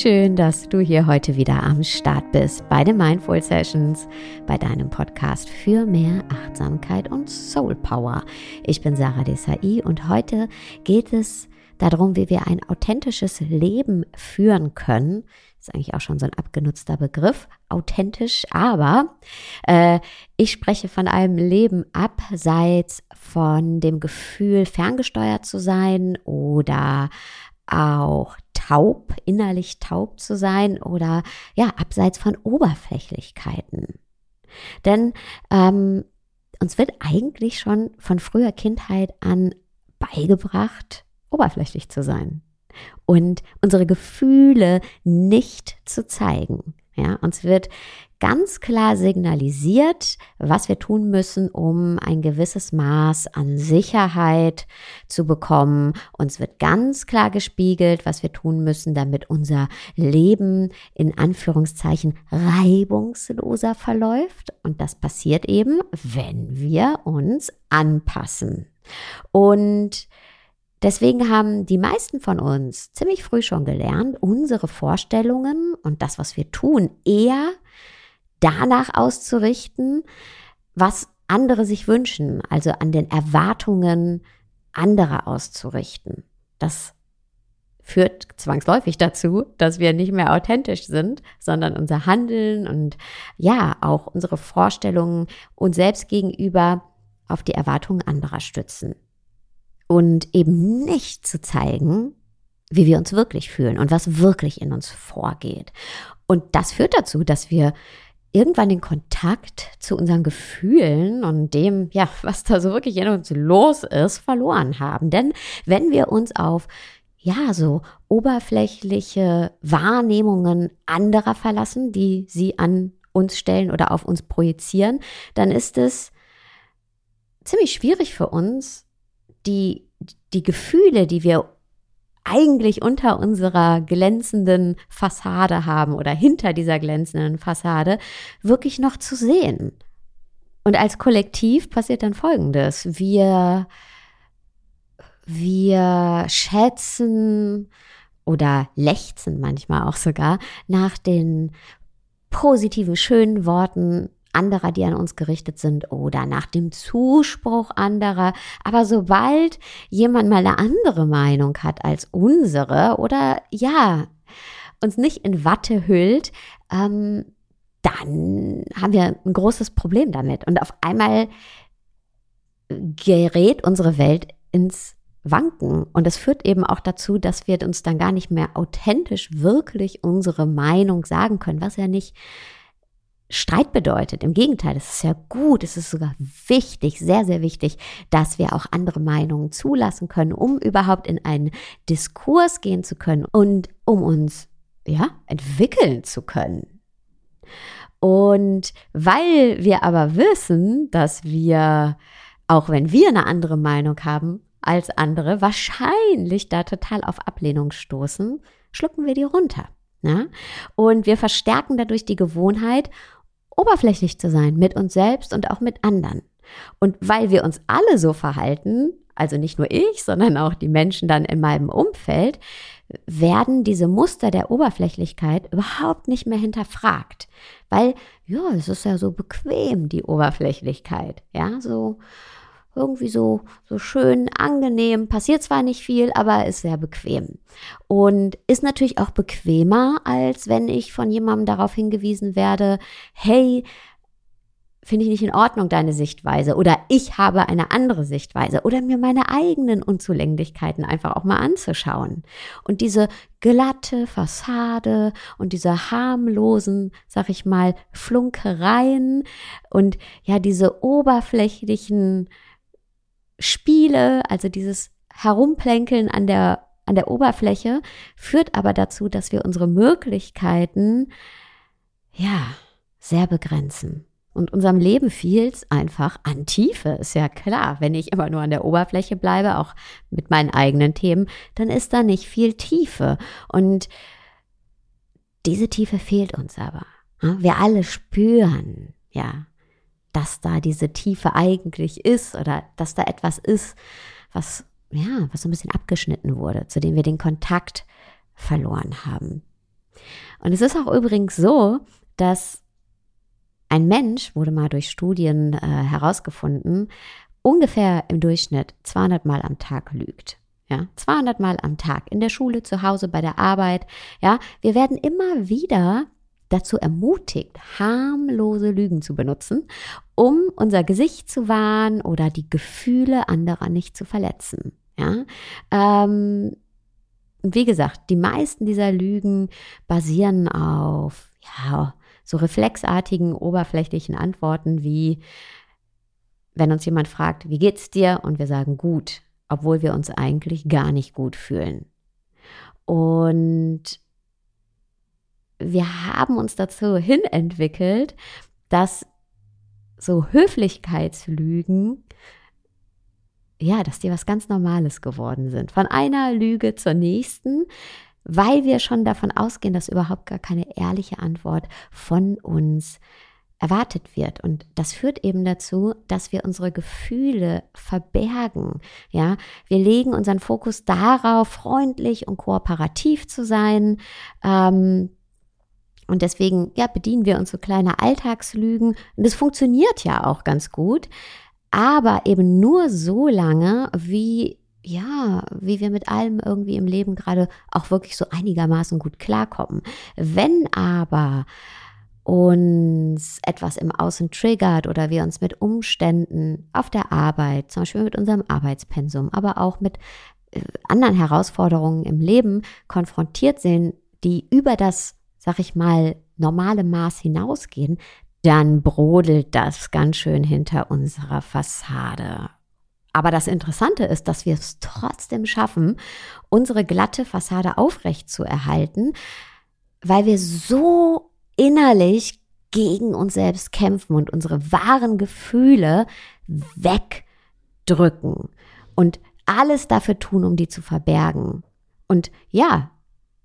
Schön, dass du hier heute wieder am Start bist bei den Mindful Sessions, bei deinem Podcast für mehr Achtsamkeit und Soul Power. Ich bin Sarah Desai und heute geht es darum, wie wir ein authentisches Leben führen können. Ist eigentlich auch schon so ein abgenutzter Begriff, authentisch, aber äh, ich spreche von einem Leben abseits von dem Gefühl, ferngesteuert zu sein oder auch taub, innerlich taub zu sein oder ja, abseits von Oberflächlichkeiten. Denn ähm, uns wird eigentlich schon von früher Kindheit an beigebracht, oberflächlich zu sein und unsere Gefühle nicht zu zeigen. Ja, uns wird ganz klar signalisiert, was wir tun müssen, um ein gewisses Maß an Sicherheit zu bekommen. Uns wird ganz klar gespiegelt, was wir tun müssen, damit unser Leben in Anführungszeichen reibungsloser verläuft. Und das passiert eben, wenn wir uns anpassen. Und Deswegen haben die meisten von uns ziemlich früh schon gelernt, unsere Vorstellungen und das, was wir tun, eher danach auszurichten, was andere sich wünschen, also an den Erwartungen anderer auszurichten. Das führt zwangsläufig dazu, dass wir nicht mehr authentisch sind, sondern unser Handeln und ja, auch unsere Vorstellungen uns selbst gegenüber auf die Erwartungen anderer stützen. Und eben nicht zu zeigen, wie wir uns wirklich fühlen und was wirklich in uns vorgeht. Und das führt dazu, dass wir irgendwann den Kontakt zu unseren Gefühlen und dem, ja, was da so wirklich in uns los ist, verloren haben. Denn wenn wir uns auf ja, so oberflächliche Wahrnehmungen anderer verlassen, die sie an uns stellen oder auf uns projizieren, dann ist es ziemlich schwierig für uns, die, die Gefühle, die wir eigentlich unter unserer glänzenden Fassade haben oder hinter dieser glänzenden Fassade wirklich noch zu sehen. Und als Kollektiv passiert dann Folgendes. Wir, wir schätzen oder lechzen manchmal auch sogar nach den positiven, schönen Worten anderer, die an uns gerichtet sind oder nach dem Zuspruch anderer. Aber sobald jemand mal eine andere Meinung hat als unsere oder ja, uns nicht in Watte hüllt, ähm, dann haben wir ein großes Problem damit. Und auf einmal gerät unsere Welt ins Wanken. Und das führt eben auch dazu, dass wir uns dann gar nicht mehr authentisch wirklich unsere Meinung sagen können, was ja nicht Streit bedeutet. Im Gegenteil, es ist ja gut, es ist sogar wichtig, sehr, sehr wichtig, dass wir auch andere Meinungen zulassen können, um überhaupt in einen Diskurs gehen zu können und um uns, ja, entwickeln zu können. Und weil wir aber wissen, dass wir, auch wenn wir eine andere Meinung haben als andere, wahrscheinlich da total auf Ablehnung stoßen, schlucken wir die runter. Ja? Und wir verstärken dadurch die Gewohnheit oberflächlich zu sein mit uns selbst und auch mit anderen. Und weil wir uns alle so verhalten, also nicht nur ich, sondern auch die Menschen dann in meinem Umfeld, werden diese Muster der Oberflächlichkeit überhaupt nicht mehr hinterfragt. Weil, ja, es ist ja so bequem, die Oberflächlichkeit. Ja, so, irgendwie so, so schön angenehm. Passiert zwar nicht viel, aber ist sehr bequem. Und ist natürlich auch bequemer, als wenn ich von jemandem darauf hingewiesen werde, hey, finde ich nicht in Ordnung deine Sichtweise oder ich habe eine andere Sichtweise oder mir meine eigenen Unzulänglichkeiten einfach auch mal anzuschauen. Und diese glatte Fassade und diese harmlosen, sag ich mal, Flunkereien und ja, diese oberflächlichen Spiele, also dieses Herumplänkeln an der, an der Oberfläche, führt aber dazu, dass wir unsere Möglichkeiten, ja, sehr begrenzen. Und unserem Leben fehlt es einfach an Tiefe, ist ja klar. Wenn ich immer nur an der Oberfläche bleibe, auch mit meinen eigenen Themen, dann ist da nicht viel Tiefe. Und diese Tiefe fehlt uns aber. Wir alle spüren, ja, dass da diese Tiefe eigentlich ist oder dass da etwas ist, was, ja, was so ein bisschen abgeschnitten wurde, zu dem wir den Kontakt verloren haben. Und es ist auch übrigens so, dass ein Mensch, wurde mal durch Studien äh, herausgefunden, ungefähr im Durchschnitt 200 Mal am Tag lügt. Ja, 200 Mal am Tag in der Schule, zu Hause, bei der Arbeit. Ja, wir werden immer wieder dazu ermutigt, harmlose Lügen zu benutzen, um unser Gesicht zu wahren oder die Gefühle anderer nicht zu verletzen. Ja, ähm, wie gesagt, die meisten dieser Lügen basieren auf ja so reflexartigen, oberflächlichen Antworten wie wenn uns jemand fragt, wie geht's dir? Und wir sagen gut, obwohl wir uns eigentlich gar nicht gut fühlen. Und wir haben uns dazu hin entwickelt, dass so Höflichkeitslügen, ja, dass die was ganz Normales geworden sind. Von einer Lüge zur nächsten, weil wir schon davon ausgehen, dass überhaupt gar keine ehrliche Antwort von uns erwartet wird. Und das führt eben dazu, dass wir unsere Gefühle verbergen. Ja, wir legen unseren Fokus darauf, freundlich und kooperativ zu sein. Ähm, und deswegen, ja, bedienen wir uns so kleine Alltagslügen. Und das funktioniert ja auch ganz gut. Aber eben nur so lange, wie ja, wie wir mit allem irgendwie im Leben gerade auch wirklich so einigermaßen gut klarkommen. Wenn aber uns etwas im Außen triggert oder wir uns mit Umständen auf der Arbeit, zum Beispiel mit unserem Arbeitspensum, aber auch mit äh, anderen Herausforderungen im Leben konfrontiert sehen, die über das, sag ich mal, normale Maß hinausgehen, dann brodelt das ganz schön hinter unserer Fassade. Aber das Interessante ist, dass wir es trotzdem schaffen, unsere glatte Fassade aufrecht zu erhalten, weil wir so innerlich gegen uns selbst kämpfen und unsere wahren Gefühle wegdrücken und alles dafür tun, um die zu verbergen. Und ja,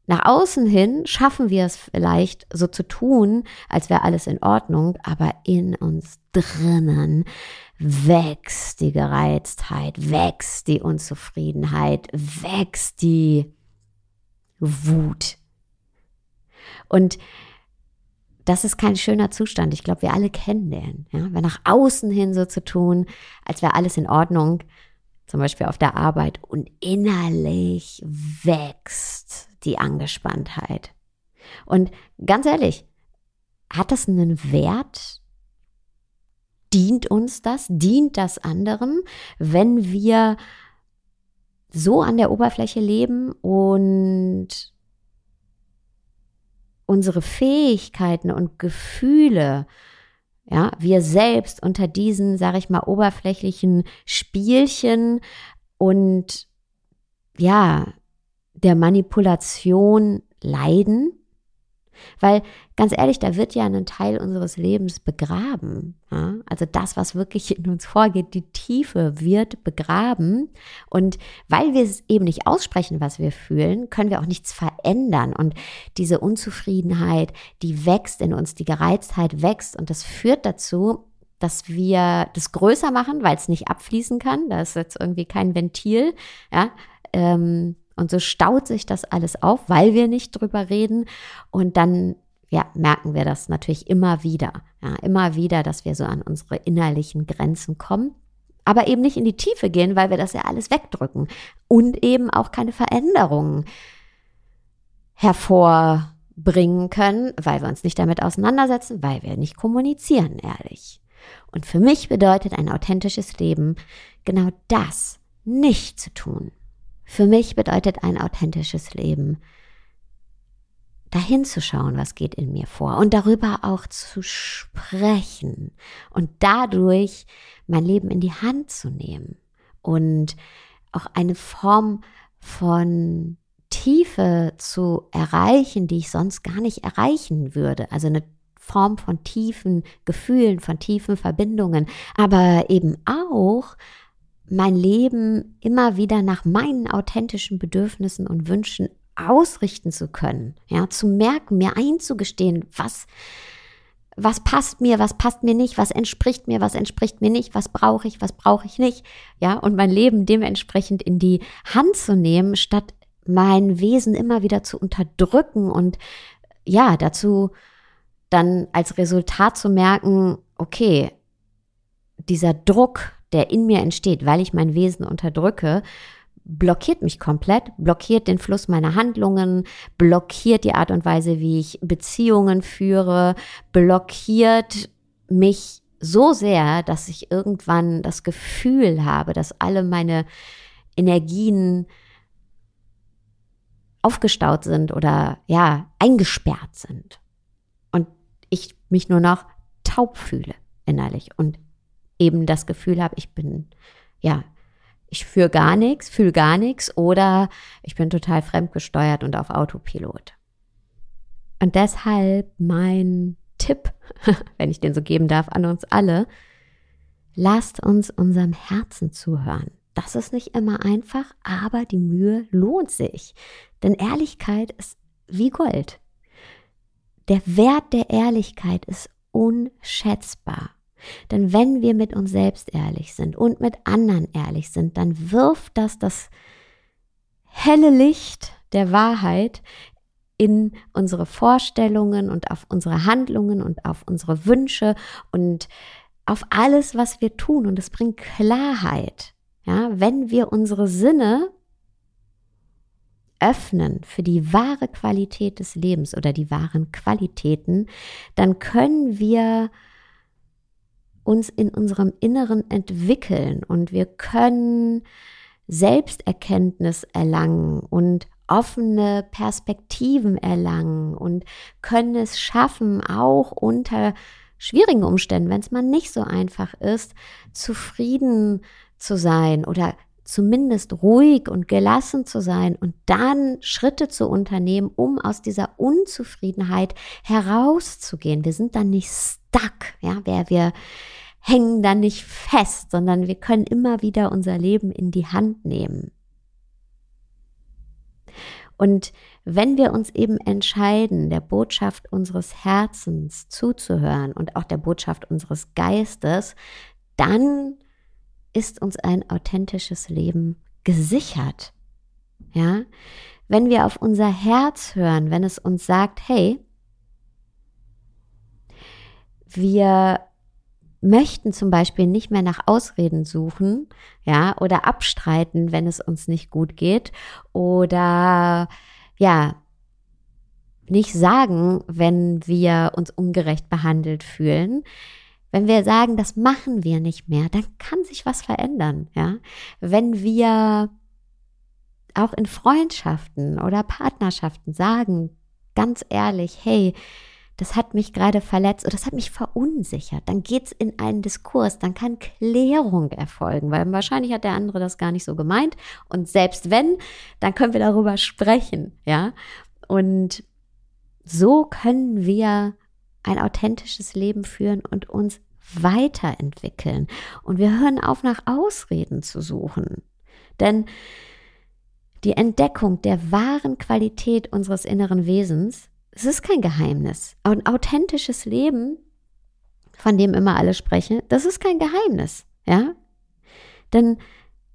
nach außen hin schaffen wir es vielleicht so zu tun, als wäre alles in Ordnung, aber in uns drinnen wächst die Gereiztheit, wächst die Unzufriedenheit, wächst die Wut. Und das ist kein schöner Zustand. Ich glaube, wir alle kennen den. Ja? Wenn nach außen hin so zu tun, als wäre alles in Ordnung, zum Beispiel auf der Arbeit, und innerlich wächst die Angespanntheit. Und ganz ehrlich, hat das einen Wert? Dient uns das? Dient das anderen, wenn wir so an der Oberfläche leben und unsere Fähigkeiten und Gefühle, ja, wir selbst unter diesen, sage ich mal, oberflächlichen Spielchen und ja, der Manipulation leiden, weil ganz ehrlich, da wird ja ein Teil unseres Lebens begraben. Ja? Also das, was wirklich in uns vorgeht, die Tiefe wird begraben. Und weil wir es eben nicht aussprechen, was wir fühlen, können wir auch nichts verändern. Und diese Unzufriedenheit, die wächst in uns, die Gereiztheit wächst. Und das führt dazu, dass wir das größer machen, weil es nicht abfließen kann. Da ist jetzt irgendwie kein Ventil. Ja. Ähm, und so staut sich das alles auf, weil wir nicht drüber reden. Und dann ja, merken wir das natürlich immer wieder. Ja, immer wieder, dass wir so an unsere innerlichen Grenzen kommen. Aber eben nicht in die Tiefe gehen, weil wir das ja alles wegdrücken. Und eben auch keine Veränderungen hervorbringen können, weil wir uns nicht damit auseinandersetzen, weil wir nicht kommunizieren, ehrlich. Und für mich bedeutet ein authentisches Leben genau das nicht zu tun. Für mich bedeutet ein authentisches Leben, dahin zu schauen, was geht in mir vor und darüber auch zu sprechen und dadurch mein Leben in die Hand zu nehmen und auch eine Form von Tiefe zu erreichen, die ich sonst gar nicht erreichen würde. Also eine Form von tiefen Gefühlen, von tiefen Verbindungen, aber eben auch mein Leben immer wieder nach meinen authentischen Bedürfnissen und Wünschen ausrichten zu können, ja, zu merken, mir einzugestehen, was was passt mir, was passt mir nicht, was entspricht mir, was entspricht mir nicht, was brauche ich, was brauche ich nicht, ja, und mein Leben dementsprechend in die Hand zu nehmen, statt mein Wesen immer wieder zu unterdrücken und ja, dazu dann als Resultat zu merken, okay, dieser Druck, der in mir entsteht, weil ich mein Wesen unterdrücke, blockiert mich komplett, blockiert den Fluss meiner Handlungen, blockiert die Art und Weise, wie ich Beziehungen führe, blockiert mich so sehr, dass ich irgendwann das Gefühl habe, dass alle meine Energien aufgestaut sind oder ja, eingesperrt sind. Und ich mich nur noch taub fühle innerlich und eben das Gefühl habe, ich bin, ja, ich fühle gar nichts, fühle gar nichts oder ich bin total fremdgesteuert und auf Autopilot. Und deshalb mein Tipp, wenn ich den so geben darf, an uns alle, lasst uns unserem Herzen zuhören. Das ist nicht immer einfach, aber die Mühe lohnt sich. Denn Ehrlichkeit ist wie Gold. Der Wert der Ehrlichkeit ist unschätzbar. Denn wenn wir mit uns selbst ehrlich sind und mit anderen ehrlich sind, dann wirft das das helle Licht der Wahrheit in unsere Vorstellungen und auf unsere Handlungen und auf unsere Wünsche und auf alles, was wir tun. Und es bringt Klarheit. Ja, wenn wir unsere Sinne öffnen für die wahre Qualität des Lebens oder die wahren Qualitäten, dann können wir uns in unserem Inneren entwickeln und wir können Selbsterkenntnis erlangen und offene Perspektiven erlangen und können es schaffen, auch unter schwierigen Umständen, wenn es mal nicht so einfach ist, zufrieden zu sein oder zumindest ruhig und gelassen zu sein und dann Schritte zu unternehmen, um aus dieser Unzufriedenheit herauszugehen. Wir sind dann nicht ja, wer wir hängen dann nicht fest, sondern wir können immer wieder unser Leben in die Hand nehmen. Und wenn wir uns eben entscheiden, der Botschaft unseres Herzens zuzuhören und auch der Botschaft unseres Geistes, dann ist uns ein authentisches Leben gesichert. Ja? Wenn wir auf unser Herz hören, wenn es uns sagt, hey, wir möchten zum Beispiel nicht mehr nach Ausreden suchen, ja, oder abstreiten, wenn es uns nicht gut geht, oder ja, nicht sagen, wenn wir uns ungerecht behandelt fühlen. Wenn wir sagen, das machen wir nicht mehr, dann kann sich was verändern, ja. Wenn wir auch in Freundschaften oder Partnerschaften sagen, ganz ehrlich, hey, das hat mich gerade verletzt oder das hat mich verunsichert. Dann geht's in einen Diskurs, dann kann Klärung erfolgen, weil wahrscheinlich hat der andere das gar nicht so gemeint. Und selbst wenn, dann können wir darüber sprechen, ja. Und so können wir ein authentisches Leben führen und uns weiterentwickeln. Und wir hören auf, nach Ausreden zu suchen. Denn die Entdeckung der wahren Qualität unseres inneren Wesens es ist kein Geheimnis. Ein authentisches Leben, von dem immer alle sprechen, das ist kein Geheimnis, ja? Denn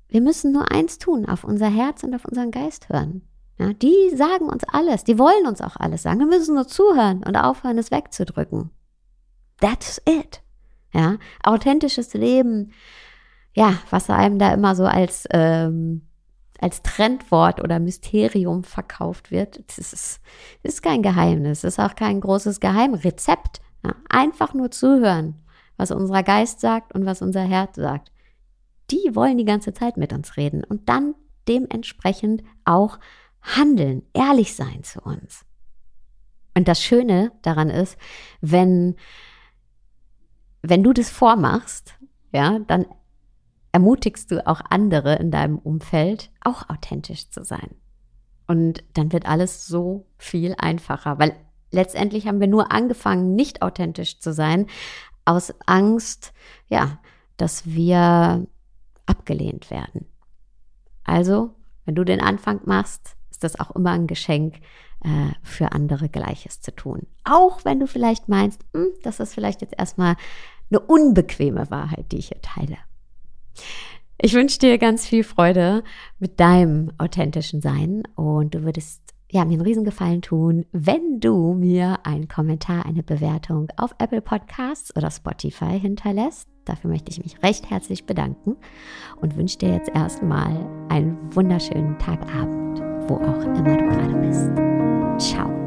wir müssen nur eins tun, auf unser Herz und auf unseren Geist hören. Ja, die sagen uns alles, die wollen uns auch alles sagen. Wir müssen nur zuhören und aufhören, es wegzudrücken. That's it. Ja, authentisches Leben, ja, was einem da immer so als ähm, als Trendwort oder Mysterium verkauft wird. Das ist, ist kein Geheimnis, das ist auch kein großes Geheimrezept. Ja, einfach nur zuhören, was unser Geist sagt und was unser Herz sagt. Die wollen die ganze Zeit mit uns reden und dann dementsprechend auch handeln, ehrlich sein zu uns. Und das Schöne daran ist, wenn, wenn du das vormachst, ja, dann ermutigst du auch andere in deinem Umfeld, auch authentisch zu sein. Und dann wird alles so viel einfacher, weil letztendlich haben wir nur angefangen, nicht authentisch zu sein, aus Angst, ja, dass wir abgelehnt werden. Also, wenn du den Anfang machst, ist das auch immer ein Geschenk, äh, für andere Gleiches zu tun. Auch wenn du vielleicht meinst, hm, das ist vielleicht jetzt erstmal eine unbequeme Wahrheit, die ich hier teile. Ich wünsche dir ganz viel Freude mit deinem authentischen Sein und du würdest ja, mir einen Riesengefallen tun, wenn du mir einen Kommentar, eine Bewertung auf Apple Podcasts oder Spotify hinterlässt. Dafür möchte ich mich recht herzlich bedanken und wünsche dir jetzt erstmal einen wunderschönen Tagabend, wo auch immer du gerade bist. Ciao.